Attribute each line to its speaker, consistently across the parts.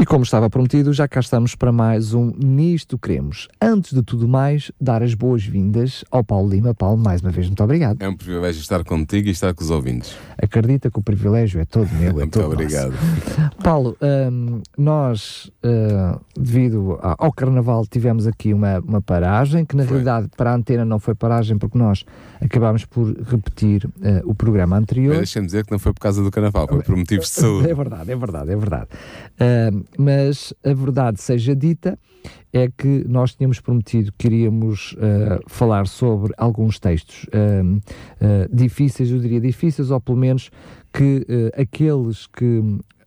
Speaker 1: E como estava prometido, já cá estamos para mais um Nisto Queremos. Antes de tudo mais, dar as boas-vindas ao Paulo Lima. Paulo, mais uma vez, muito obrigado.
Speaker 2: É um privilégio estar contigo e estar com os ouvintes.
Speaker 1: Acredita que o privilégio é todo meu, é
Speaker 2: muito
Speaker 1: todo
Speaker 2: obrigado.
Speaker 1: Nosso. Paulo, um, nós, uh, devido ao Carnaval, tivemos aqui uma, uma paragem, que na foi. realidade para a antena não foi paragem, porque nós acabámos por repetir uh, o programa anterior.
Speaker 2: Deixa-me dizer que não foi por causa do Carnaval, foi por motivos de saúde.
Speaker 1: É verdade, é verdade, é verdade. Uh, mas a verdade seja dita, é que nós tínhamos prometido que iríamos uh, falar sobre alguns textos uh, uh, difíceis, eu diria difíceis, ou pelo menos que aqueles que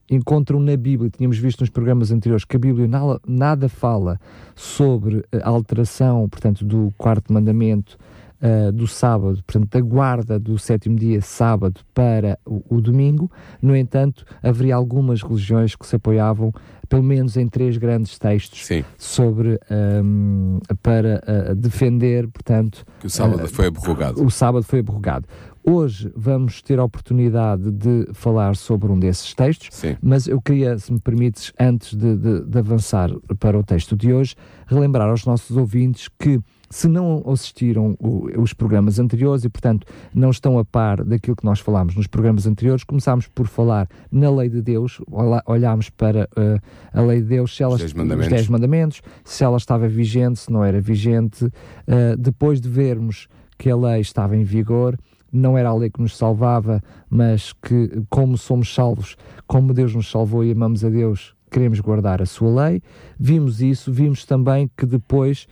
Speaker 1: encontram na Bíblia, tínhamos visto nos programas anteriores, que a Bíblia nada, nada fala sobre a alteração, portanto, do quarto mandamento uh, do sábado, portanto, da guarda do sétimo dia, sábado, para o, o, domingo. No entanto, haveria algumas religiões que se apoiavam, pelo menos em três grandes textos,
Speaker 2: Sim.
Speaker 1: sobre um, para uh, defender, portanto.
Speaker 2: Que o sábado uh, foi abrogado.
Speaker 1: O sábado foi abrogado. Hoje vamos ter a oportunidade de falar sobre um desses textos,
Speaker 2: Sim.
Speaker 1: mas eu queria, se me permites, antes de, de, de avançar para o texto de hoje, relembrar aos nossos ouvintes que se não assistiram os programas anteriores e, portanto, não estão a par daquilo que nós falámos nos programas anteriores, começámos por falar na lei de Deus, olhámos para uh, a lei de Deus, se ela,
Speaker 2: os, dez mandamentos.
Speaker 1: os dez mandamentos, se ela estava vigente, se não era vigente, uh, depois de vermos que a lei estava em vigor, não era a lei que nos salvava, mas que, como somos salvos, como Deus nos salvou e amamos a Deus, queremos guardar a sua lei. Vimos isso, vimos também que depois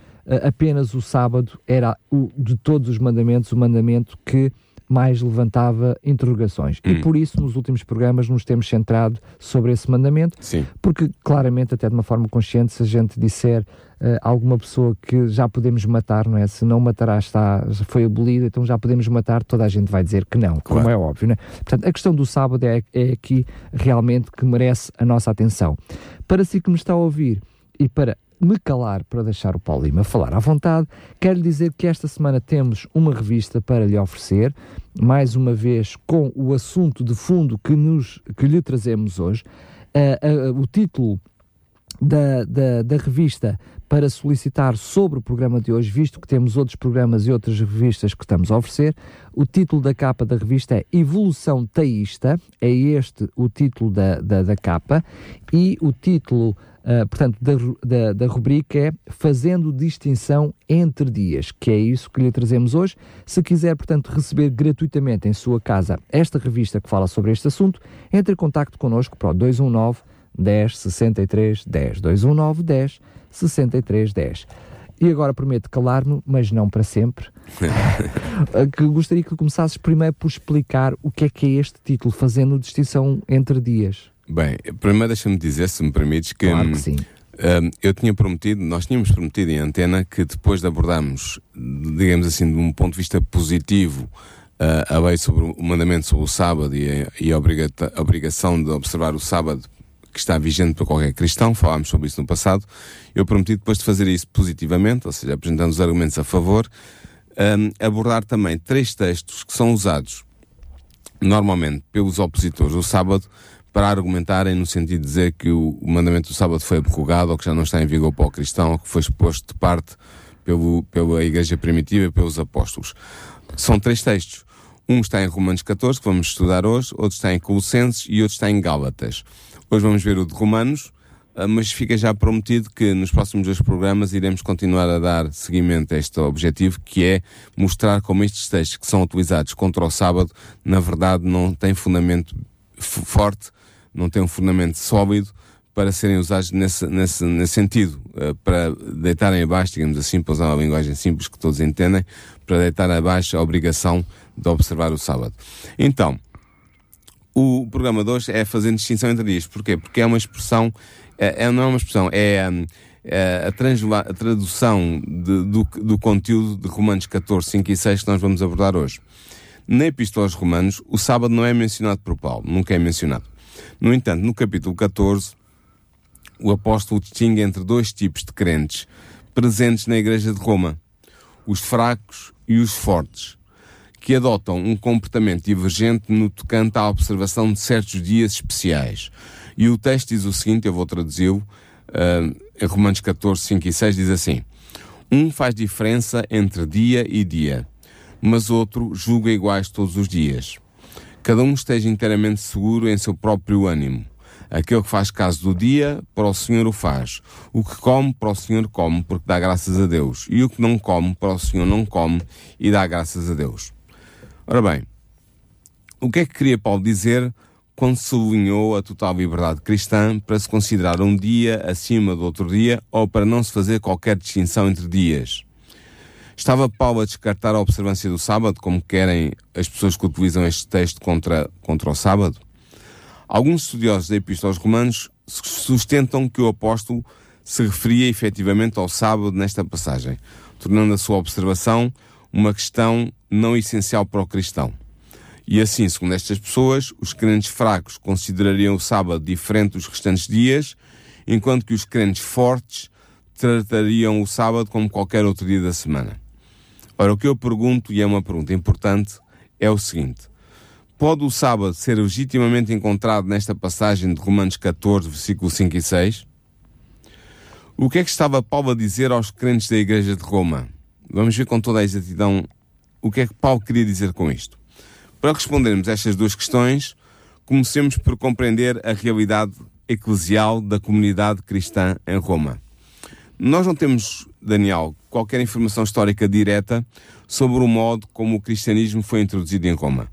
Speaker 1: apenas o sábado era o, de todos os mandamentos o mandamento que mais levantava interrogações. Hum. E por isso, nos últimos programas, nos temos centrado sobre esse mandamento,
Speaker 2: Sim.
Speaker 1: porque claramente, até de uma forma consciente, se a gente disser uh, alguma pessoa que já podemos matar, não é? Se não matará, está, já foi abolida, então já podemos matar, toda a gente vai dizer que não, claro. como é óbvio, não é? Portanto, a questão do sábado é, é aqui realmente que merece a nossa atenção. Para si que me está a ouvir e para me calar para deixar o Paulo Lima falar à vontade, quero lhe dizer que esta semana temos uma revista para lhe oferecer, mais uma vez com o assunto de fundo que, nos, que lhe trazemos hoje. Uh, uh, o título da, da, da, revista para solicitar sobre o programa de hoje, visto que temos outros programas e outras revistas que estamos a oferecer. O título da capa da revista é Evolução Teísta, é este o título da, da, da capa, e o título Uh, portanto, da, da, da, rubrica é Fazendo Distinção entre Dias, que é isso que lhe trazemos hoje. Se quiser, portanto, receber gratuitamente em sua casa esta revista que fala sobre este assunto, entre em contato connosco para o 219 10 63 10. 219 10 63 10. E agora prometo calar-me, mas não para sempre. que gostaria que começasses primeiro por explicar o que é que é este título, Fazendo Distinção entre Dias.
Speaker 2: Bem, primeiro deixa-me dizer, se me permites, que,
Speaker 1: claro que sim.
Speaker 2: Um, eu tinha prometido, nós tínhamos prometido em antena que depois de abordarmos, digamos assim, de um ponto de vista positivo, uh, a lei sobre o mandamento sobre o sábado e a, e a, a obrigação de observar o sábado que está vigente para qualquer cristão, falámos sobre isso no passado, eu prometi depois de fazer isso positivamente, ou seja, apresentando os argumentos a favor, um, abordar também três textos que são usados normalmente pelos opositores do sábado para argumentarem no sentido de dizer que o, o mandamento do sábado foi abrogado ou que já não está em vigor para o cristão ou que foi exposto de parte pelo, pela Igreja Primitiva e pelos apóstolos. São três textos. Um está em Romanos 14, que vamos estudar hoje, outro está em Colossenses e outro está em Gálatas. Hoje vamos ver o de Romanos, ah, mas fica já prometido que nos próximos dois programas iremos continuar a dar seguimento a este objetivo, que é mostrar como estes textos que são utilizados contra o sábado, na verdade não têm fundamento forte não têm um fundamento sólido para serem usados nesse, nesse, nesse sentido, uh, para deitarem abaixo, digamos assim, para usar uma linguagem simples que todos entendem, para deitar abaixo a obrigação de observar o sábado. Então, o programa de hoje é fazer distinção entre dias. Porquê? Porque é uma expressão, é, é não é uma expressão, é, é a, a, tradução de, do, do conteúdo de Romanos 14, 5 e 6 que nós vamos abordar hoje. Na Epístola aos Romanos, o sábado não é mencionado por Paulo, nunca é mencionado. No entanto, no capítulo 14, o apóstolo distingue entre dois tipos de crentes presentes na Igreja de Roma: os fracos e os fortes, que adotam um comportamento divergente no tocante à observação de certos dias especiais. E o texto diz o seguinte: eu vou traduzi-lo, uh, em Romanos 14, 5 e 6, diz assim: Um faz diferença entre dia e dia, mas outro julga iguais todos os dias. Cada um esteja inteiramente seguro em seu próprio ânimo. Aquele que faz caso do dia, para o Senhor o faz. O que come, para o Senhor come, porque dá graças a Deus. E o que não come, para o Senhor não come e dá graças a Deus. Ora bem, o que é que queria Paulo dizer quando sublinhou a total liberdade cristã para se considerar um dia acima do outro dia ou para não se fazer qualquer distinção entre dias? Estava Paulo a descartar a observância do sábado, como querem as pessoas que utilizam este texto contra, contra o sábado? Alguns estudiosos da Epístola aos Romanos sustentam que o apóstolo se referia efetivamente ao sábado nesta passagem, tornando a sua observação uma questão não essencial para o cristão. E assim, segundo estas pessoas, os crentes fracos considerariam o sábado diferente dos restantes dias, enquanto que os crentes fortes tratariam o sábado como qualquer outro dia da semana. Ora, o que eu pergunto, e é uma pergunta importante, é o seguinte: Pode o sábado ser legitimamente encontrado nesta passagem de Romanos 14, versículos 5 e 6? O que é que estava Paulo a dizer aos crentes da Igreja de Roma? Vamos ver com toda a exatidão o que é que Paulo queria dizer com isto. Para respondermos estas duas questões, comecemos por compreender a realidade eclesial da comunidade cristã em Roma. Nós não temos, Daniel, qualquer informação histórica direta sobre o modo como o cristianismo foi introduzido em Roma.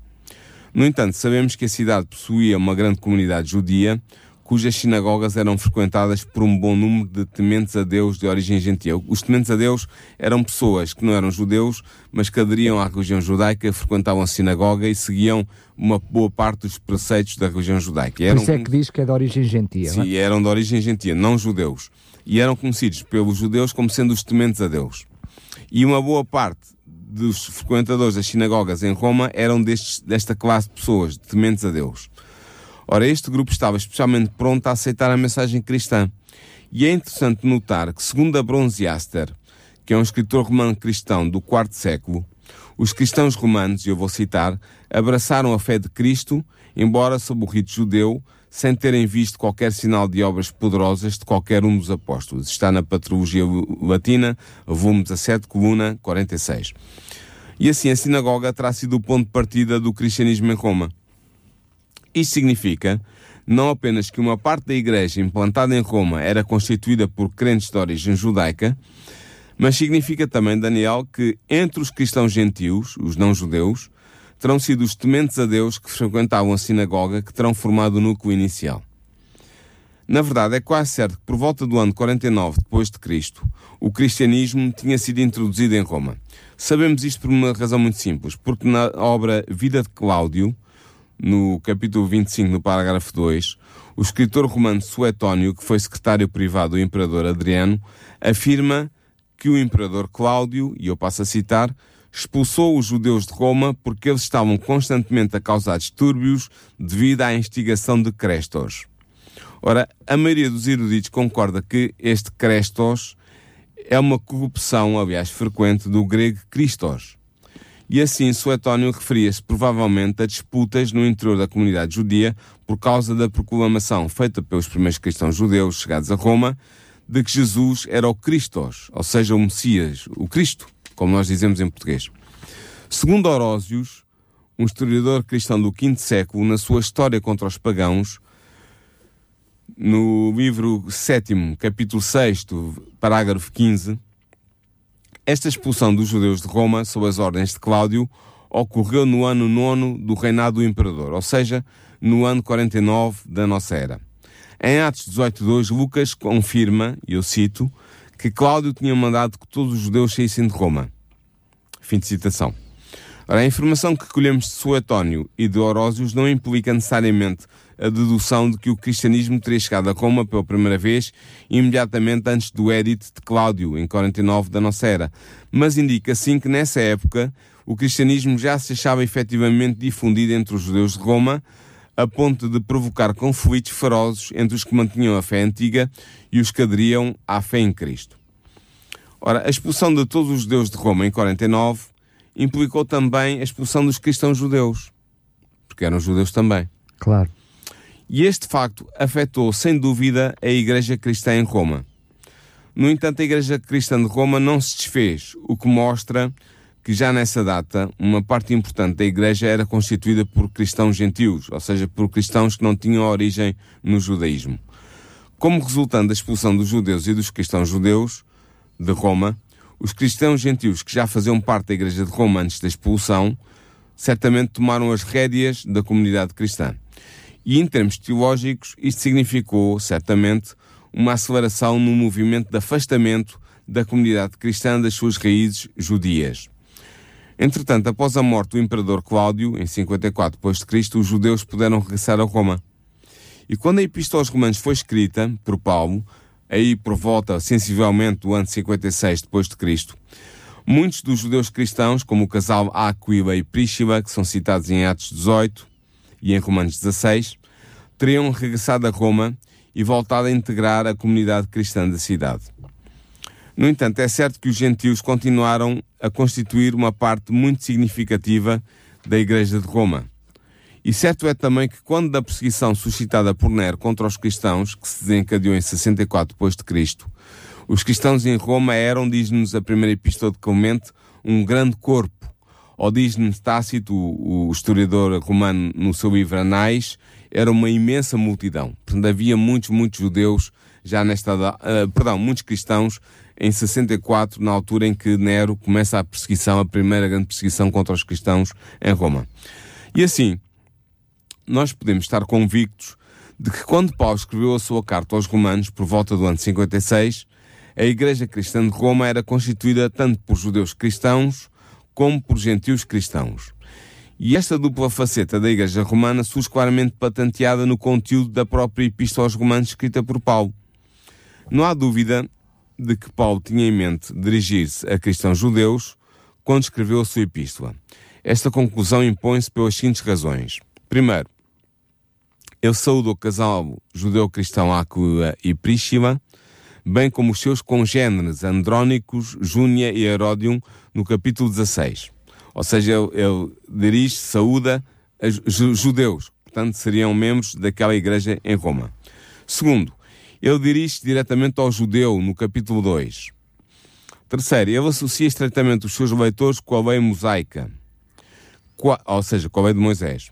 Speaker 2: No entanto, sabemos que a cidade possuía uma grande comunidade judia, cujas sinagogas eram frequentadas por um bom número de tementes a Deus de origem gentil. Os tementes a Deus eram pessoas que não eram judeus, mas que aderiam à religião judaica, frequentavam a sinagoga e seguiam uma boa parte dos preceitos da religião judaica.
Speaker 1: Eram, Por isso é que diz que é de origem gentia.
Speaker 2: Sim,
Speaker 1: é?
Speaker 2: eram de origem gentia, não judeus. E eram conhecidos pelos judeus como sendo os tementes a Deus. E uma boa parte dos frequentadores das sinagogas em Roma eram destes, desta classe de pessoas, tementes a Deus. Ora, este grupo estava especialmente pronto a aceitar a mensagem cristã. E é interessante notar que, segundo a Bronziaster, que é um escritor romano cristão do quarto século, os cristãos romanos, e eu vou citar, abraçaram a fé de Cristo, embora sob o rito judeu, sem terem visto qualquer sinal de obras poderosas de qualquer um dos apóstolos. Está na Patrologia Latina, volume 17, coluna 46. E assim a sinagoga terá sido o ponto de partida do cristianismo em Roma. Isto significa não apenas que uma parte da igreja implantada em Roma era constituída por crentes de origem judaica, mas significa também, Daniel, que entre os cristãos gentios, os não-judeus, terão sido os tementes a Deus que frequentavam a sinagoga que terão formado o núcleo inicial. Na verdade, é quase certo que por volta do ano 49 depois de Cristo, o cristianismo tinha sido introduzido em Roma. Sabemos isto por uma razão muito simples, porque na obra Vida de Cláudio, no capítulo 25, no parágrafo 2, o escritor romano Suetónio, que foi secretário privado do imperador Adriano, afirma que o imperador Cláudio, e eu passo a citar, expulsou os judeus de Roma porque eles estavam constantemente a causar distúrbios devido à instigação de Crestos. Ora, a maioria dos eruditos concorda que este Crestos é uma corrupção, aliás, frequente do grego Christos. E assim, Suetónio referia-se provavelmente a disputas no interior da comunidade judia por causa da proclamação feita pelos primeiros cristãos judeus chegados a Roma de que Jesus era o Christos, ou seja, o Messias, o Cristo como nós dizemos em português. Segundo Orósios, um historiador cristão do V século, na sua História contra os Pagãos, no livro 7, capítulo 6, parágrafo 15, esta expulsão dos judeus de Roma, sob as ordens de Cláudio, ocorreu no ano nono do reinado do imperador, ou seja, no ano 49 da nossa era. Em Atos 18.2, Lucas confirma, e eu cito, que Cláudio tinha mandado que todos os judeus saíssem de Roma. Fim de citação. Ora, a informação que colhemos de Suetónio e de Orósios não implica necessariamente a dedução de que o cristianismo teria chegado a Roma pela primeira vez imediatamente antes do edito de Cláudio, em 49 da nossa era, mas indica sim que nessa época o cristianismo já se achava efetivamente difundido entre os judeus de Roma, a ponto de provocar conflitos ferozes entre os que mantinham a fé antiga e os que aderiam à fé em Cristo. Ora, a expulsão de todos os judeus de Roma em 49 implicou também a expulsão dos cristãos judeus, porque eram judeus também.
Speaker 1: Claro.
Speaker 2: E este facto afetou, sem dúvida, a Igreja Cristã em Roma. No entanto, a Igreja Cristã de Roma não se desfez, o que mostra que já nessa data uma parte importante da Igreja era constituída por cristãos gentios, ou seja, por cristãos que não tinham origem no judaísmo. Como resultante da expulsão dos judeus e dos cristãos judeus de Roma, os cristãos gentios que já faziam parte da Igreja de Roma antes da expulsão, certamente tomaram as rédeas da comunidade cristã. E em termos teológicos, isto significou, certamente, uma aceleração no movimento de afastamento da comunidade cristã das suas raízes judias. Entretanto, após a morte do imperador Cláudio, em 54 d.C., os judeus puderam regressar a Roma. E quando a Epístola aos Romanos foi escrita por Paulo, aí por volta sensivelmente do ano 56 depois de Cristo, muitos dos judeus cristãos, como o casal Aquila e Príscila, que são citados em Atos 18 e em Romanos 16, teriam regressado a Roma e voltado a integrar a comunidade cristã da cidade. No entanto, é certo que os gentios continuaram a constituir uma parte muito significativa da Igreja de Roma. E certo é também que quando da perseguição suscitada por Nero contra os cristãos, que se desencadeou em 64 d.C., os cristãos em Roma eram, diz-nos a primeira epístola de Clemente, um grande corpo. Ou diz-nos Tácito, o historiador romano, no seu livro Anais, era uma imensa multidão. Portanto, havia muitos, muitos judeus já nesta... Uh, perdão, muitos cristãos em 64, na altura em que Nero começa a perseguição, a primeira grande perseguição contra os cristãos em Roma. E assim, nós podemos estar convictos de que quando Paulo escreveu a sua carta aos Romanos, por volta do ano 56, a Igreja Cristã de Roma era constituída tanto por judeus cristãos como por gentios cristãos. E esta dupla faceta da Igreja Romana surge claramente patenteada no conteúdo da própria Epístola aos Romanos escrita por Paulo. Não há dúvida de que Paulo tinha em mente dirigir-se a cristãos judeus quando escreveu a sua epístola. Esta conclusão impõe-se pelas seguintes razões. Primeiro, ele saúda o casal judeu-cristão Aquila e Príscila, bem como os seus congêneres Andrónicos, Júnia e Heródium, no capítulo 16. Ou seja, ele, ele dirige, saúda judeus, portanto seriam membros daquela igreja em Roma. Segundo, ele dirige-se diretamente ao judeu, no capítulo 2. Terceiro, ele associa estreitamente os seus leitores com a lei mosaica, ou seja, com a lei de Moisés.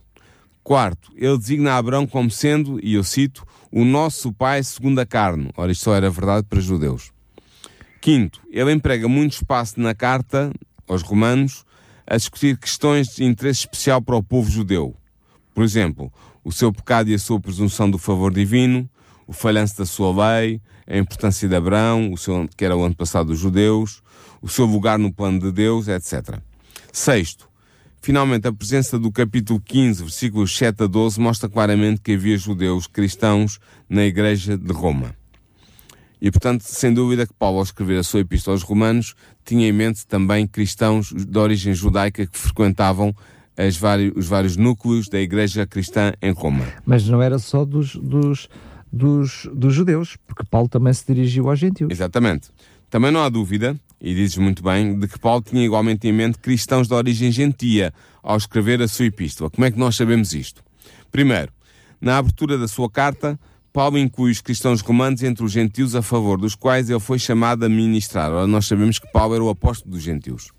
Speaker 2: Quarto, ele designa Abraão como sendo, e eu cito, o nosso pai segundo a carne. Ora, isto só era verdade para judeus. Quinto, ele emprega muito espaço na carta aos romanos a discutir questões de interesse especial para o povo judeu. Por exemplo, o seu pecado e a sua presunção do favor divino, o falhanço da sua lei, a importância de Abraão, o seu, que era o ano passado dos judeus, o seu lugar no plano de Deus, etc. Sexto, Finalmente, a presença do capítulo 15, versículos 7 a 12, mostra claramente que havia judeus cristãos na Igreja de Roma. E, portanto, sem dúvida que Paulo, ao escrever a sua Epístola aos Romanos, tinha em mente também cristãos de origem judaica que frequentavam vários, os vários núcleos da Igreja cristã em Roma.
Speaker 1: Mas não era só dos, dos, dos, dos judeus, porque Paulo também se dirigiu aos gentios.
Speaker 2: Exatamente. Também não há dúvida e dizes muito bem, de que Paulo tinha igualmente em mente cristãos de origem gentia ao escrever a sua epístola. Como é que nós sabemos isto? Primeiro, na abertura da sua carta, Paulo inclui os cristãos romanos entre os gentios a favor dos quais ele foi chamado a ministrar. Ora, nós sabemos que Paulo era o apóstolo dos gentios.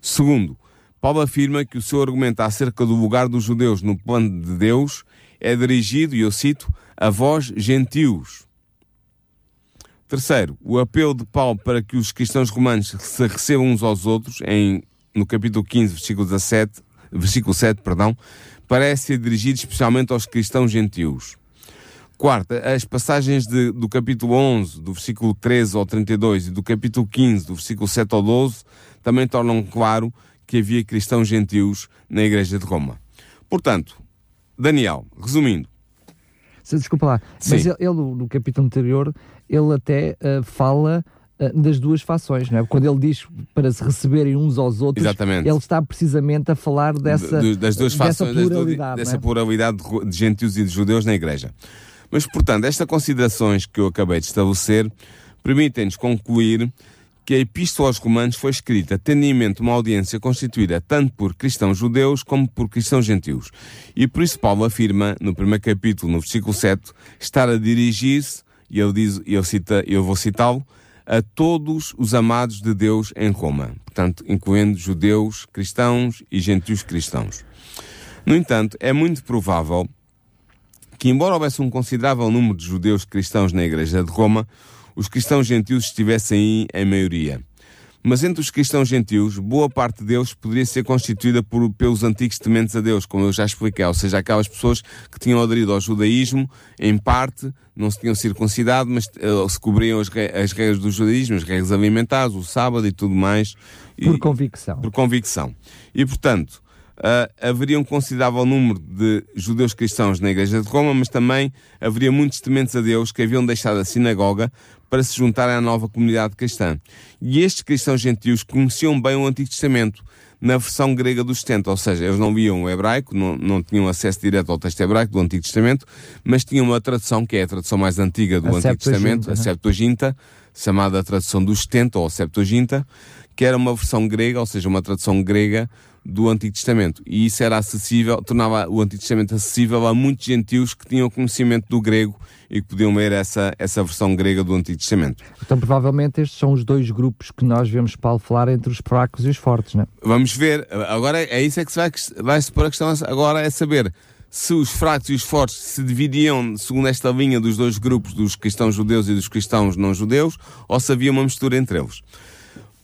Speaker 2: Segundo, Paulo afirma que o seu argumento acerca do lugar dos judeus no plano de Deus é dirigido, e eu cito, a vós gentios. Terceiro, o apelo de Paulo para que os cristãos romanos se recebam uns aos outros, em, no capítulo 15, versículo, 17, versículo 7, perdão, parece ser dirigido especialmente aos cristãos gentios. Quarta, as passagens de, do capítulo 11, do versículo 13 ao 32 e do capítulo 15, do versículo 7 ao 12, também tornam claro que havia cristãos gentios na Igreja de Roma. Portanto, Daniel, resumindo,
Speaker 1: Desculpa lá,
Speaker 2: Sim.
Speaker 1: mas ele, ele, no capítulo anterior, ele até uh, fala uh, das duas fações, não é? Quando ele diz para se receberem uns aos outros,
Speaker 2: Exatamente.
Speaker 1: ele está precisamente a falar dessa,
Speaker 2: Do- das duas
Speaker 1: dessa
Speaker 2: fações,
Speaker 1: pluralidade.
Speaker 2: dessa
Speaker 1: é?
Speaker 2: pluralidade de gentios e de judeus na igreja. Mas, portanto, estas considerações que eu acabei de estabelecer permitem-nos concluir que a Epístola aos Romanos foi escrita tendo em mente uma audiência constituída tanto por cristãos judeus como por cristãos gentios. E por isso Paulo afirma, no primeiro capítulo, no versículo 7, estar a dirigir-se, e ele diz, e ele cita, eu vou citá-lo, a todos os amados de Deus em Roma. Portanto, incluindo judeus, cristãos e gentios cristãos. No entanto, é muito provável que, embora houvesse um considerável número de judeus cristãos na Igreja de Roma, os cristãos gentios estivessem aí em maioria. Mas entre os cristãos gentios, boa parte deles poderia ser constituída por, pelos antigos tementes a Deus, como eu já expliquei, ou seja, aquelas pessoas que tinham aderido ao judaísmo, em parte, não se tinham circuncidado, mas eh, se cobriam as, as regras do judaísmo, as regras alimentares, o sábado e tudo mais. E-
Speaker 1: Por convicção.
Speaker 2: por convicção. E, portanto, ah, haveria um considerável número de judeus cristãos na Igreja de Roma, mas também haveria muitos tementes a Deus que haviam deixado a sinagoga para se juntarem à nova comunidade cristã. E estes cristãos gentios conheciam bem o Antigo Testamento na versão grega do 70, ou seja, eles não viam o hebraico, não, não tinham acesso direto ao texto hebraico do Antigo Testamento, mas tinham uma tradução que é a tradução mais antiga do
Speaker 1: A
Speaker 2: Antigo Testamento, a
Speaker 1: né?
Speaker 2: Septuaginta, chamada a tradução do 70 ou Septuaginta, que era uma versão grega, ou seja, uma tradução grega do Antigo Testamento. E isso era acessível, tornava o Antigo Testamento acessível a muitos gentios que tinham conhecimento do grego e que podiam ler essa, essa versão grega do Antigo Testamento.
Speaker 1: Então, provavelmente, estes são os dois grupos que nós vemos Paulo falar entre os fracos e os fortes, não é?
Speaker 2: Vamos ver, agora é isso é que se vai, vai se pôr a questão agora é saber se os fracos e os fortes se dividiam segundo esta linha dos dois grupos, dos cristãos judeus e dos cristãos não judeus, ou se havia uma mistura entre eles.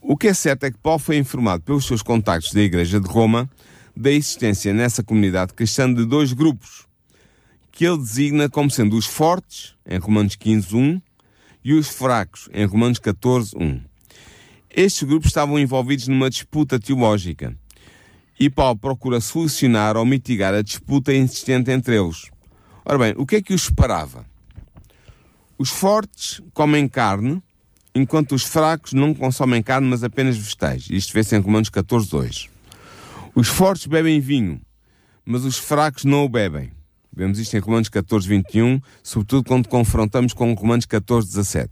Speaker 2: O que é certo é que Paulo foi informado pelos seus contactos da Igreja de Roma da existência nessa comunidade cristã de dois grupos, que ele designa como sendo os fortes, em Romanos 15, 1, e os fracos, em Romanos 14, 1. Estes grupos estavam envolvidos numa disputa teológica e Paulo procura solucionar ou mitigar a disputa existente entre eles. Ora bem, o que é que os separava? Os fortes comem carne, enquanto os fracos não consomem carne, mas apenas vegetais. Isto vê-se em Romanos 14, 2. Os fortes bebem vinho, mas os fracos não o bebem. Vemos isto em Romanos 14, 21, sobretudo quando confrontamos com Romanos 14, 17.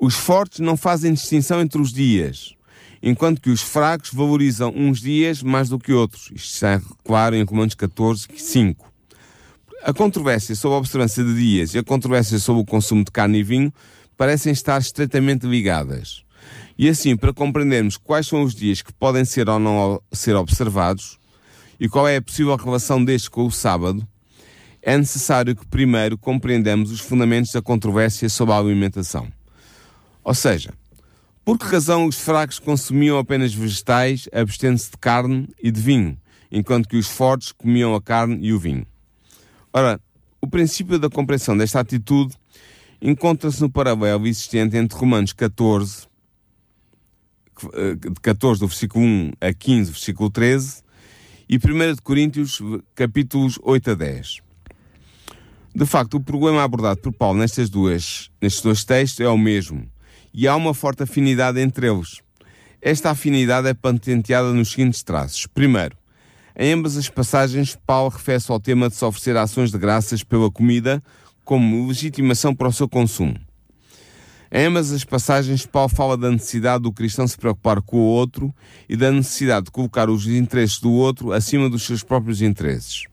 Speaker 2: Os fortes não fazem distinção entre os dias, enquanto que os fracos valorizam uns dias mais do que outros. Isto está claro em Romanos 14, 5. A controvérsia sobre a observância de dias e a controvérsia sobre o consumo de carne e vinho parecem estar estreitamente ligadas. E assim, para compreendermos quais são os dias que podem ser ou não ser observados e qual é a possível relação destes com o sábado, é necessário que primeiro compreendamos os fundamentos da controvérsia sobre a alimentação. Ou seja, por que razão os fracos consumiam apenas vegetais, abstendo-se de carne e de vinho, enquanto que os fortes comiam a carne e o vinho? Ora, o princípio da compreensão desta atitude encontra-se no paralelo existente entre Romanos 14, eh, de 14 do versículo 1 a 15, versículo 13, e 1 de Coríntios, capítulos 8 a 10. De facto, o problema abordado por Paulo nestas duas, nestes dois textos é o mesmo, e há uma forte afinidade entre eles. Esta afinidade é patenteada nos seguintes traços. Primeiro, em ambas as passagens, Paulo refere-se ao tema de se oferecer ações de graças pela comida como legitimação para o seu consumo. Em ambas as passagens, Paulo fala da necessidade do cristão se preocupar com o outro e da necessidade de colocar os interesses do outro acima dos seus próprios interesses.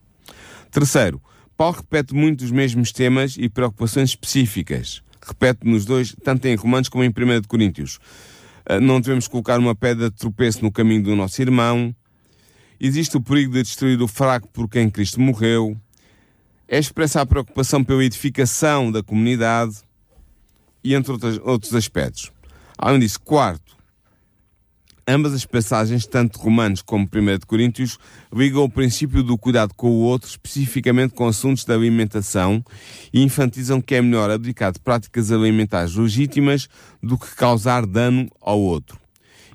Speaker 2: Terceiro, Paulo repete muito os mesmos temas e preocupações específicas. Repete nos dois, tanto em Romanos como em 1 de Coríntios. Ah, Não devemos colocar uma pedra de tropeço no caminho do nosso irmão. Existe o perigo de destruir o fraco por quem Cristo morreu. É expressa a preocupação pela edificação da comunidade e entre outros, outros aspectos. Além disso, quarto, ambas as passagens, tanto Romanos como 1 de Coríntios, ligam o princípio do cuidado com o outro, especificamente com assuntos da alimentação, e enfatizam que é melhor abdicar de práticas alimentares legítimas do que causar dano ao outro.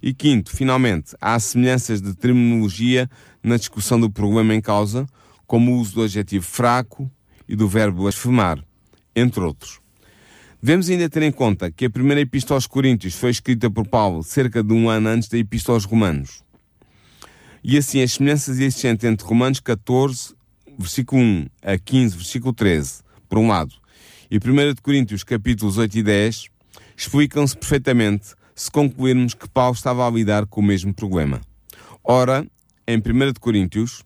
Speaker 2: E quinto, finalmente, há semelhanças de terminologia na discussão do problema em causa, como o uso do adjetivo fraco e do verbo blasfemar, entre outros. Devemos ainda ter em conta que a primeira Epístola aos Coríntios foi escrita por Paulo cerca de um ano antes da Epístola aos Romanos. E assim as semelhanças existentes entre Romanos 14, versículo 1 a 15, versículo 13, por um lado, e 1 Coríntios capítulos 8 e 10, explicam-se perfeitamente se concluirmos que Paulo estava a lidar com o mesmo problema. Ora, em 1 Coríntios,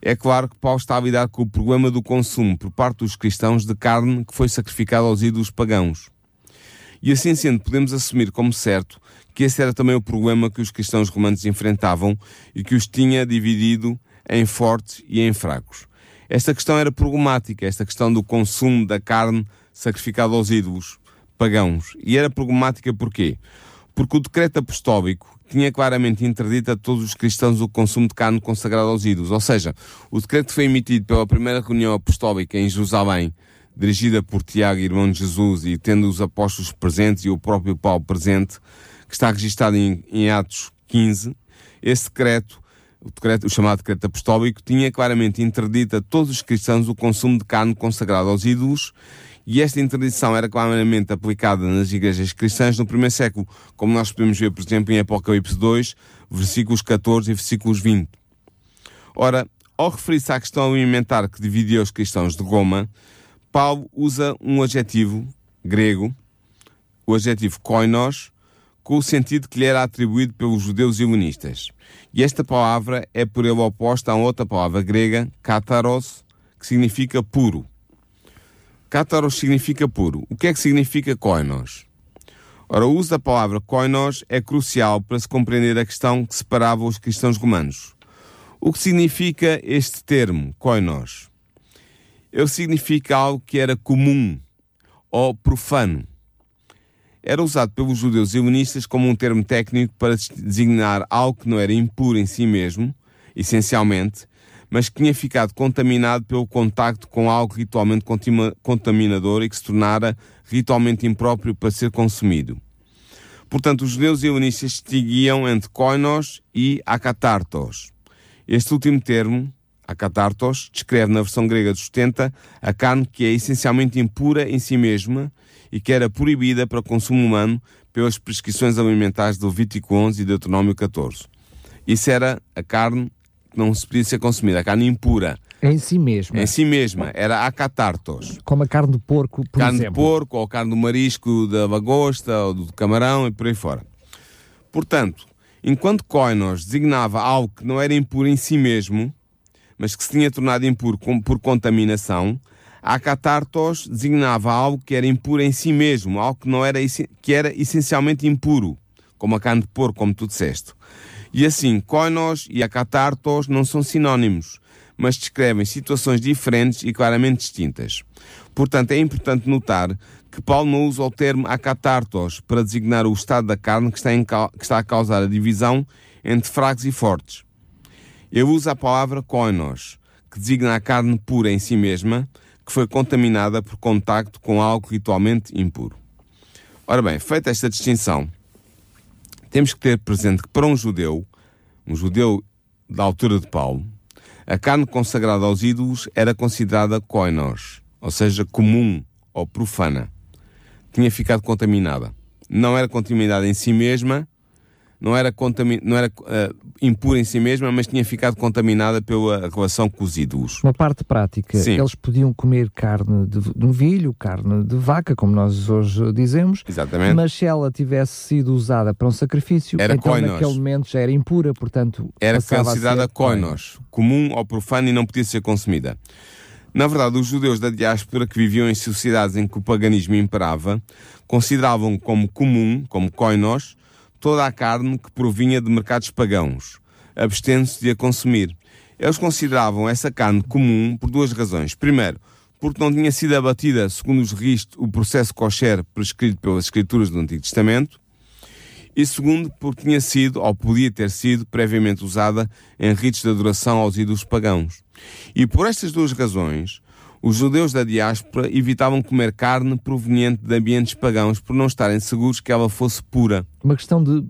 Speaker 2: é claro que Paulo está a lidar com o problema do consumo por parte dos cristãos de carne que foi sacrificada aos ídolos pagãos. E assim sendo, podemos assumir como certo que esse era também o problema que os cristãos romanos enfrentavam e que os tinha dividido em fortes e em fracos. Esta questão era problemática, esta questão do consumo da carne sacrificada aos ídolos pagãos. E era problemática porquê? Porque o decreto apostólico tinha claramente interdito a todos os cristãos o consumo de carne consagrada aos ídolos. Ou seja, o decreto foi emitido pela primeira reunião apostólica em Jerusalém, dirigida por Tiago, irmão de Jesus, e tendo os apóstolos presentes e o próprio Paulo presente, que está registado em, em Atos 15, esse decreto o, decreto, o chamado decreto apostólico, tinha claramente interdito a todos os cristãos o consumo de carne consagrada aos ídolos e esta interdição era claramente aplicada nas igrejas cristãs no primeiro século, como nós podemos ver, por exemplo, em Apocalipse 2, versículos 14 e versículos 20. Ora, ao referir-se à questão alimentar que dividia os cristãos de Roma, Paulo usa um adjetivo grego, o adjetivo koinos, com o sentido que lhe era atribuído pelos judeus helenistas. E esta palavra é por ele oposta a outra palavra grega, kataros, que significa puro. Cátaros significa puro. O que é que significa koinos? Ora, o uso da palavra koinos é crucial para se compreender a questão que separava os cristãos romanos. O que significa este termo, koinos? Ele significa algo que era comum ou profano. Era usado pelos judeus helenistas como um termo técnico para designar algo que não era impuro em si mesmo, essencialmente, mas que tinha ficado contaminado pelo contacto com algo ritualmente contaminador e que se tornara ritualmente impróprio para ser consumido. Portanto, os judeus e helenistas distinguiam entre koinos e akatartos. Este último termo, akatartos, descreve na versão grega dos 70 a carne que é essencialmente impura em si mesma e que era proibida para consumo humano pelas prescrições alimentares do Levítico 11 e Deuteronômio 14. Isso era a carne não se podia ser consumida, a carne impura.
Speaker 1: Em si mesma.
Speaker 2: Em si mesma. Era acatartos.
Speaker 1: Como a carne de porco, por
Speaker 2: carne
Speaker 1: exemplo.
Speaker 2: Carne de porco, ou carne do marisco, da lagosta, ou do camarão e por aí fora. Portanto, enquanto koinos designava algo que não era impuro em si mesmo, mas que se tinha tornado impuro por contaminação, a catartos designava algo que era impuro em si mesmo, algo que, não era, que era essencialmente impuro, como a carne de porco, como tu disseste. E assim, koinos e akatartos não são sinónimos, mas descrevem situações diferentes e claramente distintas. Portanto, é importante notar que Paulo não usa o termo akatartos para designar o estado da carne que está, que está a causar a divisão entre fracos e fortes. Ele usa a palavra koinos, que designa a carne pura em si mesma, que foi contaminada por contacto com algo ritualmente impuro. Ora bem, feita esta distinção, temos que ter presente que para um judeu, um judeu da altura de Paulo, a carne consagrada aos ídolos era considerada koinos, ou seja, comum ou profana. Tinha ficado contaminada. Não era contaminada em si mesma, não era, não era uh, impura em si mesma, mas tinha ficado contaminada pela relação com os ídolos.
Speaker 1: Uma parte prática, Sim. eles podiam comer carne de, novilho, carne de vaca, como nós hoje dizemos,
Speaker 2: Exatamente.
Speaker 1: mas se ela tivesse sido usada para um sacrifício,
Speaker 2: era
Speaker 1: então
Speaker 2: koinos.
Speaker 1: naquele momento já era impura, portanto...
Speaker 2: Era considerada koinos, comum ou profano e não podia ser consumida. Na verdade, os judeus da diáspora que viviam em sociedades em que o paganismo imperava, consideravam como comum, como koinos, toda a carne que provinha de mercados pagãos, abstendo-se de a consumir. Eles consideravam essa carne comum por duas razões. Primeiro, porque não tinha sido abatida segundo os riscos o processo kosher prescrito pelas escrituras do Antigo Testamento. E segundo, porque tinha sido, ou podia ter sido, previamente usada em ritos de adoração aos ídolos pagãos. E por estas duas razões, os judeus da diáspora evitavam comer carne proveniente de ambientes pagãos por não estarem seguros que ela fosse pura.
Speaker 1: Uma questão de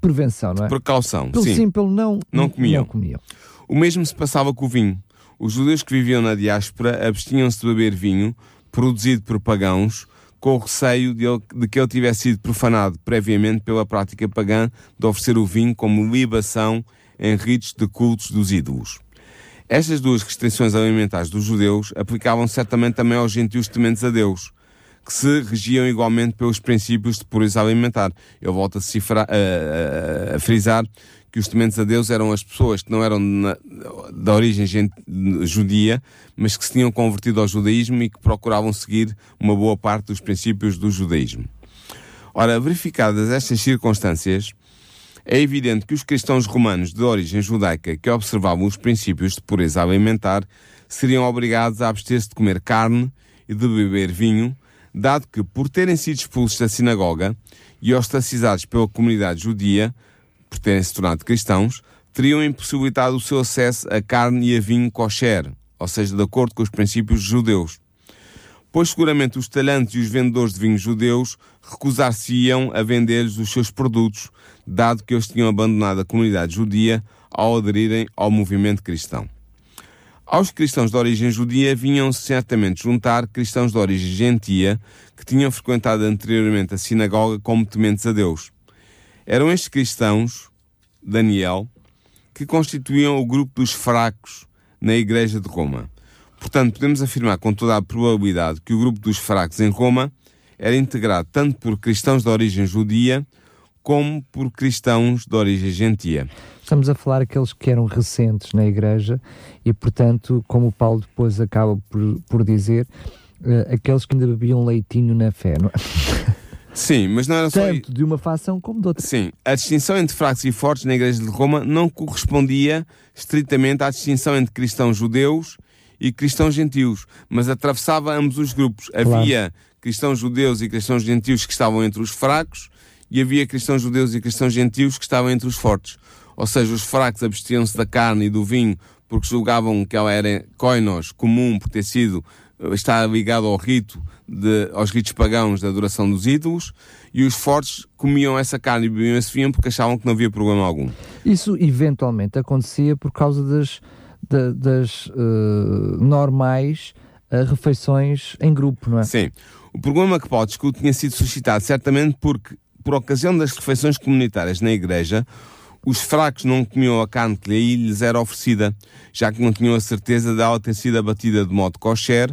Speaker 1: prevenção, não é?
Speaker 2: Precaução,
Speaker 1: pelo
Speaker 2: sim.
Speaker 1: sim, pelo não,
Speaker 2: não comiam.
Speaker 1: não comiam.
Speaker 2: O mesmo se passava com o vinho. Os judeus que viviam na diáspora abstinham-se de beber vinho produzido por pagãos, com o receio de, ele, de, que ele tivesse sido profanado previamente pela prática pagã de oferecer o vinho como libação em ritos de cultos dos ídolos. Estas duas restrições alimentares dos judeus aplicavam certamente também aos gentios tementes a Deus, que se regiam igualmente pelos princípios de pureza alimentar. Eu volto a, a, a, a frisar que os tementes a Deus eram as pessoas que não eram na, da origem judia, mas que se tinham convertido ao judaísmo e que procuravam seguir uma boa parte dos princípios do judaísmo. Ora, verificadas estas circunstâncias, é evidente que os cristãos romanos de origem judaica que observavam os princípios de pureza alimentar seriam obrigados a abster-se de comer carne e de beber vinho, dado que, por terem sido expulsos da sinagoga e ostracizados pela comunidade judia, por terem se tornado cristãos, teriam impossibilitado o seu acesso a carne e a vinho kosher, ou seja, de acordo com os princípios judeus. Pois seguramente os talhantes e os vendedores de vinhos judeus recusar-se-iam a vender-lhes os seus produtos, dado que eles tinham abandonado a comunidade judia ao aderirem ao movimento cristão. Aos cristãos de origem judia vinham certamente juntar cristãos de origem gentia que tinham frequentado anteriormente a sinagoga como tementes a Deus. Eram estes cristãos, Daniel, que constituíam o grupo dos fracos na Igreja de Roma. Portanto, podemos afirmar com toda a probabilidade que o grupo dos fracos em Roma era integrado tanto por cristãos de origem judia como por cristãos de origem gentia.
Speaker 1: Estamos a falar aqueles que eram recentes na Igreja e, portanto, como o Paulo depois acaba por, por dizer, uh, aqueles que ainda bebiam leitinho na fé, não é?
Speaker 2: Sim, mas não era só.
Speaker 1: Tanto de uma facção como de outra.
Speaker 2: Sim, a distinção entre fracos e fortes na Igreja de Roma não correspondia estritamente à distinção entre cristãos judeus e cristãos gentios, mas atravessava ambos os grupos. Claro. Havia cristãos judeus e cristãos gentios que estavam entre os fracos e havia cristãos judeus e cristãos gentios que estavam entre os fortes. Ou seja, os fracos abstiam-se da carne e do vinho porque julgavam que ela era koinos, comum por ter sido, está ligado ao rito, de, aos ritos pagãos da adoração dos ídolos, e os fortes comiam essa carne e bebiam esse vinho porque achavam que não havia problema algum.
Speaker 1: Isso eventualmente acontecia por causa das, das, das uh, normais uh, refeições em grupo, não é?
Speaker 2: Sim. O problema que Paulo discute tinha sido suscitado certamente porque por ocasião das refeições comunitárias na igreja, os fracos não comiam a carne que lhes era oferecida, já que não tinham a certeza de ela ter sido abatida de modo kosher,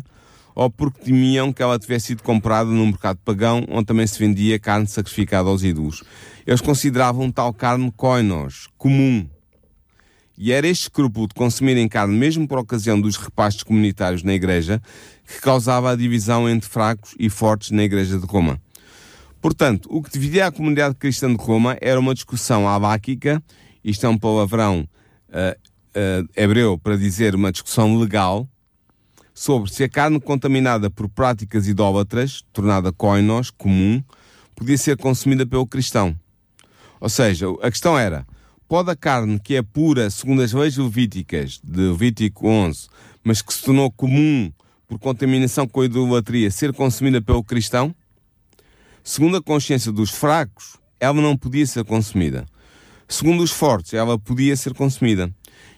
Speaker 2: ou porque temiam que ela tivesse sido comprada num mercado pagão, onde também se vendia carne sacrificada aos ídolos. Eles consideravam tal carne koinos, comum. E era este escrúpulo de consumirem carne mesmo por ocasião dos repastos comunitários na igreja que causava a divisão entre fracos e fortes na igreja de Roma. Portanto, o que dividia a comunidade cristã de Roma era uma discussão abáquica, isto é um palavrão uh, uh, hebreu para dizer uma discussão legal, sobre se a carne contaminada por práticas idólatras, tornada koinos, comum, podia ser consumida pelo cristão. Ou seja, a questão era, pode a carne que é pura segundo as leis levíticas, de Levítico 11, mas que se tornou comum por contaminação com a idolatria, ser consumida pelo cristão? Segundo a consciência dos fracos, ela não podia ser consumida. Segundo os fortes, ela podia ser consumida.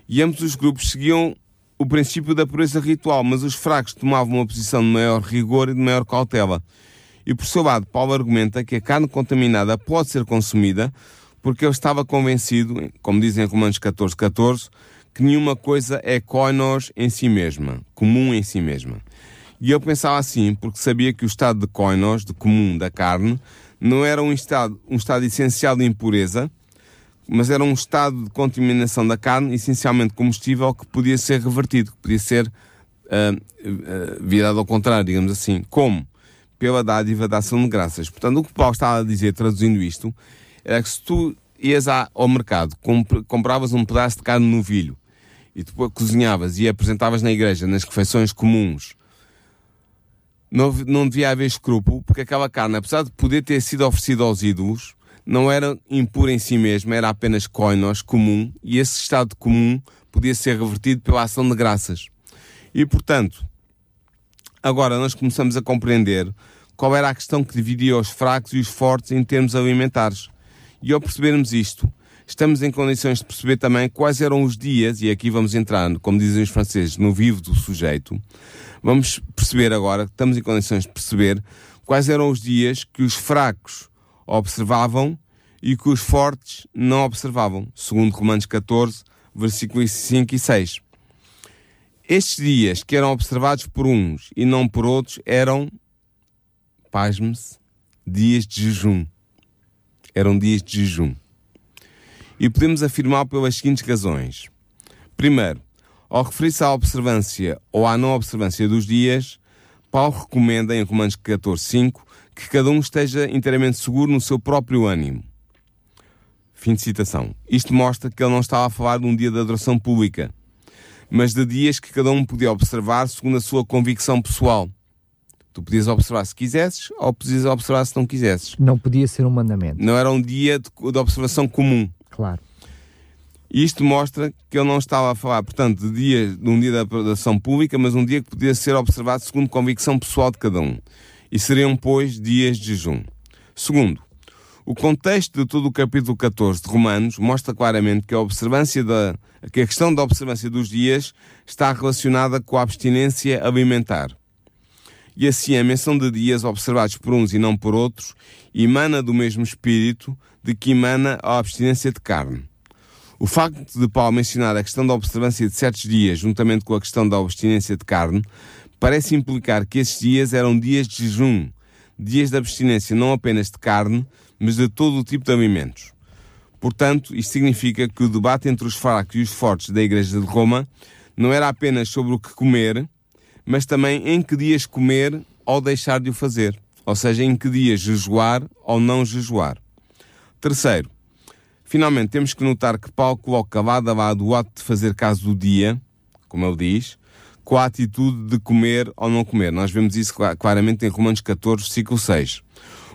Speaker 2: E ambos os grupos seguiam o princípio da pureza ritual, mas os fracos tomavam uma posição de maior rigor e de maior cautela. E por seu lado, Paulo argumenta que a carne contaminada pode ser consumida porque ele estava convencido, como dizem em Romanos 14, 14, que nenhuma coisa é koinos em si mesma, comum em si mesma. E eu pensava assim, porque sabia que o estado de koinos, de comum da carne, não era um estado, um estado essencial de impureza, mas era um estado de contaminação da carne, essencialmente combustível, que podia ser revertido, que podia ser uh, uh, virado ao contrário, digamos assim. Como? Pela dádiva da ação de graças. Portanto, o que Paulo estava a dizer, traduzindo isto, era que se tu ias ao mercado, compravas um pedaço de carne no vilho, e depois cozinhavas e apresentavas na igreja, nas refeições comuns, não, não devia haver escrúpulo, porque aquela carne, apesar de poder ter sido oferecida aos ídolos, não era impura em si mesma, era apenas koinos, comum, e esse estado comum podia ser revertido pela ação de graças. E, portanto, agora nós começamos a compreender qual era a questão que dividia os fracos e os fortes em termos alimentares. E ao percebermos isto, estamos em condições de perceber também quais eram os dias, e aqui vamos entrar, como dizem os franceses, no vivo do sujeito. Vamos perceber agora, estamos em condições de perceber quais eram os dias que os fracos observavam e que os fortes não observavam, segundo Romanos 14, versículos 5 e 6. Estes dias que eram observados por uns e não por outros eram, pasme-se, dias de jejum. Eram dias de jejum. E podemos afirmar pelas seguintes razões. Primeiro, ao referir-se à observância ou à não observância dos dias, Paulo recomenda em Romanos 14, 5 que cada um esteja inteiramente seguro no seu próprio ânimo. Fim de citação. Isto mostra que ele não estava a falar de um dia de adoração pública, mas de dias que cada um podia observar segundo a sua convicção pessoal. Tu podias observar se quisesses ou podias observar se não quisesses.
Speaker 1: Não podia ser um mandamento.
Speaker 2: Não era um dia de, de observação comum.
Speaker 1: Claro.
Speaker 2: Isto mostra que ele não estava a falar, portanto, de, dia, de um dia da adoração pública, mas um dia que podia ser observado segundo convicção pessoal de cada um. E seriam, pois, dias de jejum. Segundo, o contexto de todo o capítulo 14 de Romanos mostra claramente que a observância da, que a questão da observância dos dias está relacionada com a abstinência alimentar. E assim a menção de dias observados por uns e não por outros emana do mesmo espírito de que emana a abstinência de carne. O facto de Paulo mencionar a questão da observância de certos dias juntamente com a questão da abstinência de carne parece implicar que esses dias eram dias de jejum, dias de abstinência não apenas de carne, mas de todo o tipo de alimentos. Portanto, isto significa que o debate entre os fracos e os fortes da Igreja de Roma não era apenas sobre o que comer, mas também em que dias comer ou deixar de o fazer, ou seja, em que dias jejuar ou não jejuar. Terceiro, finalmente temos que notar que Paulo coloca lado a lado o ato de fazer caso do dia, como ele diz, com a atitude de comer ou não comer. Nós vemos isso claramente em Romanos 14, versículo 6.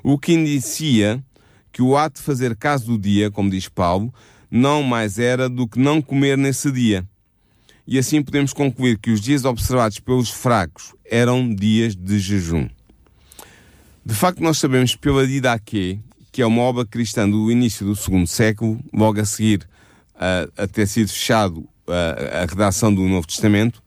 Speaker 2: O que indicia que o ato de fazer caso do dia, como diz Paulo, não mais era do que não comer nesse dia. E assim podemos concluir que os dias observados pelos fracos eram dias de jejum. De facto, nós sabemos pela Didaquê, que é uma obra cristã do início do segundo século, logo a seguir a, a ter sido fechado a, a, redação do Novo Testamento,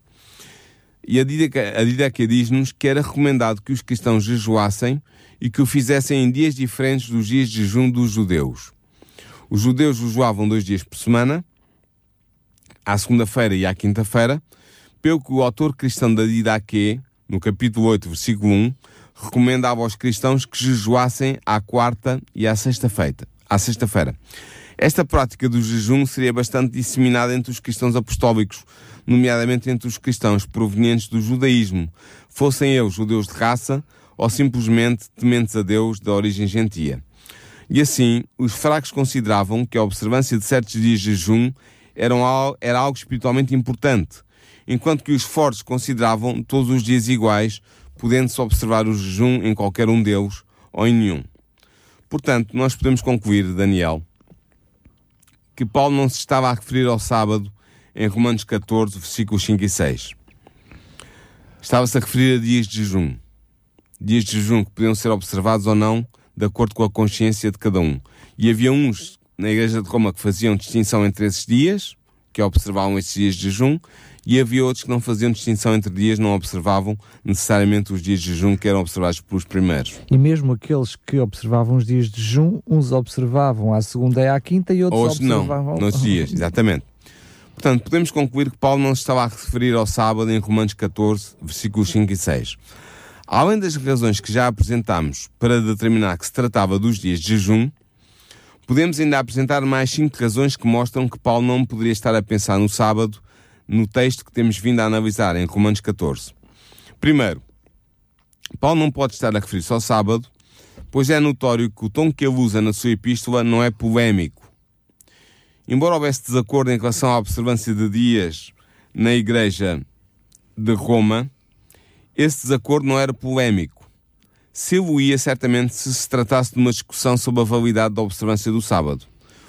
Speaker 2: e a Didaquê diz-nos que era recomendado que os cristãos jejuassem e que o fizessem em dias diferentes dos dias de jejum dos judeus. Os judeus jejuavam dois dias por semana, à segunda-feira e à quinta-feira, pelo que o autor cristão da Didaquê, no capítulo 8, versículo 1, recomendava aos cristãos que jejuassem à quarta e à sexta-feira. À sexta-feira. Esta prática do jejum seria bastante disseminada entre os cristãos apostólicos, nomeadamente entre os cristãos provenientes do judaísmo, fossem eles judeus de raça ou simplesmente tementes a Deus da origem gentia. E assim, os fracos consideravam que a observância de certos dias de jejum era algo espiritualmente importante, enquanto que os fortes consideravam todos os dias iguais, podendo-se observar o jejum em qualquer um deles ou em nenhum. Portanto, nós podemos concluir, Daniel, que Paulo não se estava a referir ao sábado em Romanos 14, versículos 5 e 6. Estava-se a referir a dias de jejum dias de jejum que podiam ser observados ou não, de acordo com a consciência de cada um. E havia uns na Igreja de Roma que faziam distinção entre esses dias, que observavam esses dias de jejum, e havia outros que não faziam distinção entre dias, não observavam necessariamente os dias de jejum que eram observados pelos primeiros.
Speaker 1: E mesmo aqueles que observavam os dias de jejum, uns observavam à segunda e à quinta e outros
Speaker 2: Hoje
Speaker 1: observavam...
Speaker 2: não, nos dias, exatamente. Portanto, podemos concluir que Paulo não se estava a referir ao sábado em Romanos 14, versículos 5 e 6. Além das razões que já apresentámos para determinar que se tratava dos dias de jejum, podemos ainda apresentar mais cinco razões que mostram que Paulo não poderia estar a pensar no sábado no texto que temos vindo a analisar em Romanos 14. Primeiro, Paulo não pode estar a referir-se ao sábado, pois é notório que o tom que ele usa na sua epístola não é polémico. Embora houvesse desacordo em relação à observância de dias na Igreja de Roma, esse desacordo não era polémico. Se o ia, certamente, se se tratasse de uma discussão sobre a validade da observância do sábado,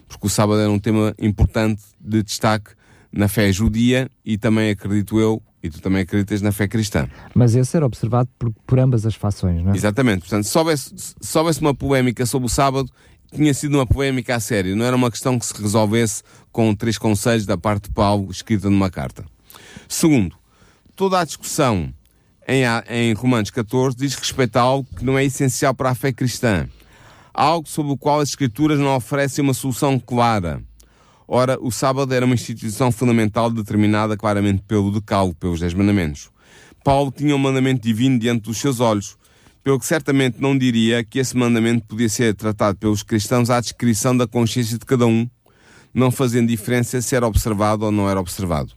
Speaker 2: porque o sábado era um tema importante de destaque na fé judia e também acredito eu, e tu também acreditas na fé cristã.
Speaker 1: Mas esse era observado por, por ambas as fações, não é?
Speaker 2: Exatamente. Portanto, se houvesse, se houvesse uma polémica sobre o sábado, tinha sido uma polémica a sério, não era uma questão que se resolvesse com três conselhos da parte de Paulo escrita numa carta. Segundo, toda a discussão em, em Romanos 14 diz respeito a algo que não é essencial para a fé cristã, algo sobre o qual as Escrituras não oferecem uma solução clara. Ora, o sábado era uma instituição fundamental determinada claramente pelo decálogo, pelos dez mandamentos. Paulo tinha um mandamento divino diante dos seus olhos, pelo que certamente não diria que esse mandamento podia ser tratado pelos cristãos à descrição da consciência de cada um, não fazendo diferença se era observado ou não era observado.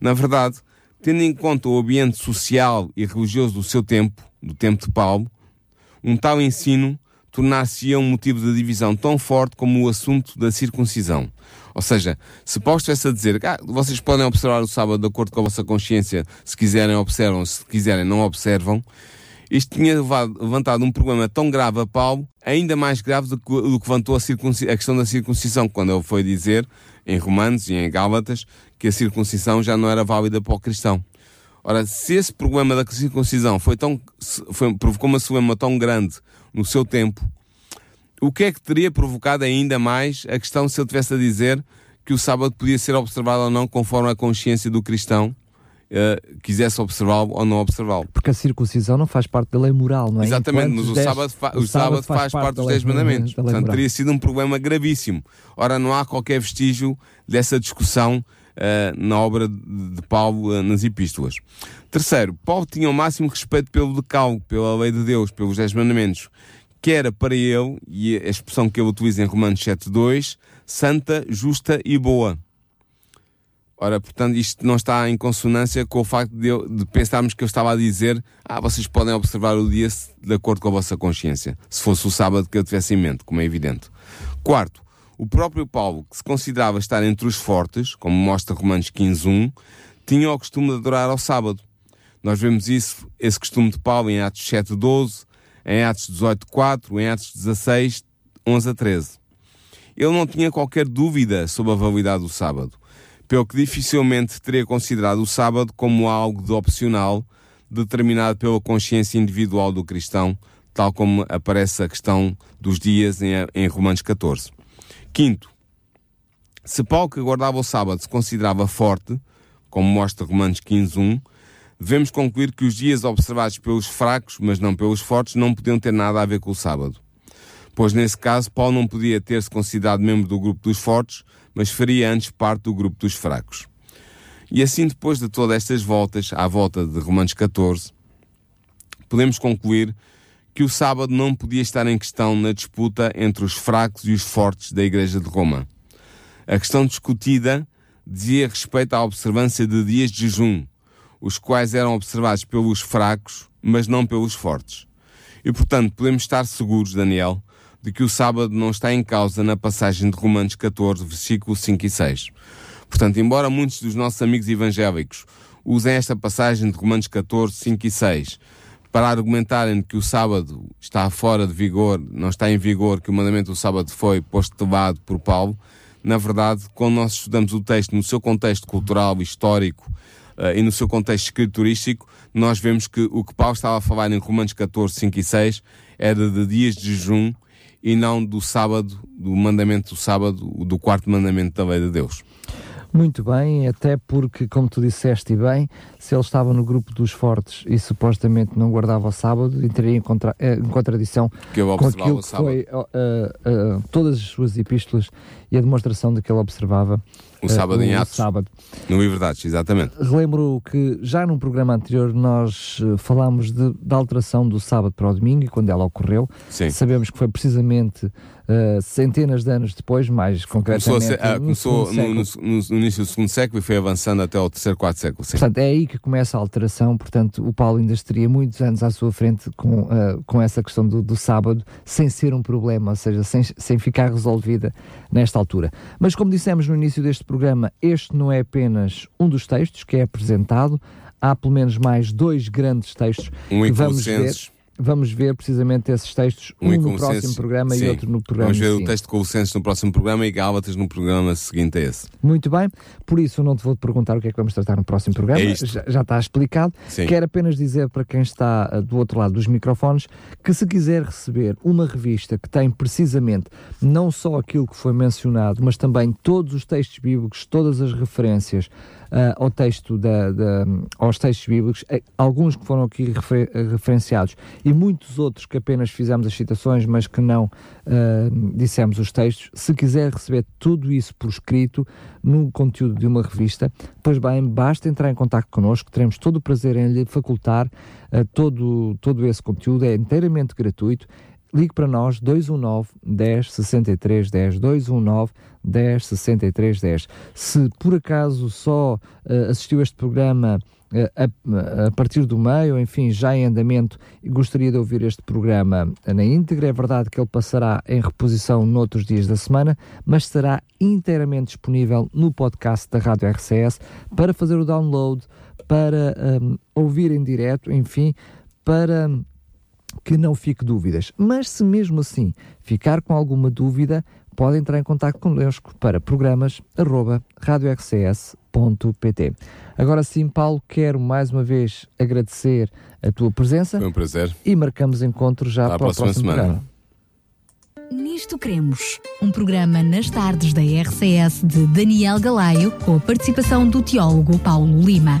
Speaker 2: Na verdade, tendo em conta o ambiente social e religioso do seu tempo, do tempo de Paulo, um tal ensino tornar-se-ia um motivo de divisão tão forte como o assunto da circuncisão. Ou seja, se Paulo estivesse a dizer que ah, vocês podem observar o sábado de acordo com a vossa consciência, se quiserem observam, se quiserem não observam, isto tinha levantado um problema tão grave a Paulo, ainda mais grave do que, do que levantou a, a, questão da circuncisão, quando ele foi dizer, em Romanos e em Gálatas, que a circuncisão já não era válida para o cristão. Ora, se esse problema da circuncisão foi tão, foi, provocou uma problema tão grande no seu tempo, o que é que teria provocado ainda mais a questão se ele tivesse a dizer que o sábado podia ser observado ou não conforme a consciência do cristão uh, quisesse observá-lo ou não observá-lo?
Speaker 1: Porque a circuncisão não faz parte da lei moral, não é?
Speaker 2: Exatamente, mas o, dez, sábado, fa o, sábado, faz, faz parte dos 10 mandamentos. Portanto, teria sido um problema gravíssimo. Ora, não há qualquer vestígio dessa discussão Uh, na obra de Paulo uh, nas epístolas. Terceiro, Paulo tinha o máximo respeito pelo decálogo, pela lei de Deus, pelos dez mandamentos, que era para ele, e a expressão que ele utiliza em Romanos 7.2, santa, justa e boa. Ora, portanto, isto não está em consonância com o facto de, eu, de pensarmos que eu estava a dizer ah, vocês podem observar o dia de acordo com a vossa consciência, se fosse o sábado que eu tivesse em mente, como é evidente. Quarto, o próprio Paulo, que se considerava estar entre os fortes, como mostra Romanos 15.1, tinha o costume de adorar ao sábado. Nós vemos isso, esse costume de Paulo em Atos 7.12, em Atos 18.4, em Atos 16, 11 a 13. Ele não tinha qualquer dúvida sobre a validade do sábado pelo que dificilmente teria considerado o sábado como algo de opcional, determinado pela consciência individual do cristão, tal como aparece a questão dos dias em, Romanos 14. Quinto, se Paulo que guardava o sábado se considerava forte, como mostra Romanos 15.1, devemos concluir que os dias observados pelos fracos, mas não pelos fortes, não podiam ter nada a ver com o sábado. Pois nesse caso, Paulo não podia ter-se considerado membro do grupo dos fortes, mas faria antes parte do grupo dos fracos. E assim, depois de todas estas voltas, à volta de Romanos 14, podemos concluir que o sábado não podia estar em questão na disputa entre os fracos e os fortes da Igreja de Roma. A questão discutida dizia respeito à observância de dias de jejum, os quais eram observados pelos fracos, mas não pelos fortes. E portanto, podemos estar seguros, Daniel, de que o sábado não está em causa na passagem de Romanos 14, versículos 5 e 6. Portanto, embora muitos dos nossos amigos evangélicos usem esta passagem de Romanos 14, 5 e 6 para argumentarem que o sábado está fora de vigor, não está em vigor, que o mandamento do sábado foi postulado por Paulo, na verdade, quando nós estudamos o texto no seu contexto cultural, histórico uh, e no seu contexto escriturístico, nós vemos que o que Paulo estava a falar em Romanos 14, 5 e 6 era de dias de jejum e não do sábado, do mandamento do sábado, do quarto mandamento da lei de Deus.
Speaker 1: Muito bem, até porque, como tu disseste bem, se ele estava no grupo dos fortes e supostamente não guardava o sábado, entraria em, contra, eh, em contradição com aquilo que foi uh, uh, todas as suas epístolas e a demonstração de que ele observava
Speaker 2: o sábado uh, em Atos. Sábado. No Liberdades, exatamente.
Speaker 1: Relembro que já num programa anterior nós falámos de, da alteração do sábado para o domingo e quando ela ocorreu. Sim. Sabemos que foi precisamente Uh, centenas de anos depois, mais concretamente.
Speaker 2: Começou, ser, uh, começou no, no, no, início do segundo século e foi avançando até o terceiro, quarto século. Sim.
Speaker 1: Portanto, é aí que começa a alteração. Portanto, o Paulo ainda estaria muitos anos à sua frente com, uh, com essa questão do, do, sábado, sem ser um problema, ou seja, sem, sem ficar resolvida nesta altura. Mas, como dissemos no início deste programa, este não é apenas um dos textos que é apresentado, há pelo menos mais dois grandes textos
Speaker 2: um
Speaker 1: que
Speaker 2: vamos ver
Speaker 1: vamos ver precisamente esses textos, um, um no próximo programa sim. e outro no programa
Speaker 2: Vamos ver
Speaker 1: seguinte.
Speaker 2: o texto de Colossenses no próximo programa e Gálatas no programa seguinte a esse.
Speaker 1: Muito bem, por isso não te vou perguntar o que é que vamos tratar no próximo programa,
Speaker 2: é
Speaker 1: já, já, está explicado. Sim. Quero apenas dizer para quem está uh, do outro lado dos microfones que se quiser receber uma revista que tem precisamente não só aquilo que foi mencionado, mas também todos os textos bíblicos, todas as referências uh, ao texto da, da, aos textos bíblicos, eh, alguns que foram aqui refer, referenciados. E muitos outros que apenas fizemos as citações, mas que não uh, dissemos os textos. Se quiser receber tudo isso por escrito no conteúdo de uma revista, pois bem, basta entrar em contato connosco, teremos todo o prazer em lhe facultar uh, todo, todo esse conteúdo, é inteiramente gratuito ligue para nós 219 10 63 10 219 10 63 10. Se por acaso só uh, assistiu este programa uh, a, a, partir do meio, enfim, já em andamento, gostaria de ouvir este programa na íntegra, é verdade que ele passará em reposição noutros dias da semana, mas estará inteiramente disponível no podcast da Rádio RCS para fazer o download, para um, ouvir em direto, enfim, para que não fique dúvidas. Mas se mesmo assim ficar com alguma dúvida, pode entrar em contato connosco para programas@radiorcs.pt. Agora sim, Paulo, quero mais uma vez agradecer a tua presença.
Speaker 2: Foi um prazer.
Speaker 1: E marcamos encontro já para, para o próximo semana. programa.
Speaker 3: Nisto Cremos, um programa nas tardes da RCS de Daniel Galaio, com a participação do teólogo Paulo Lima.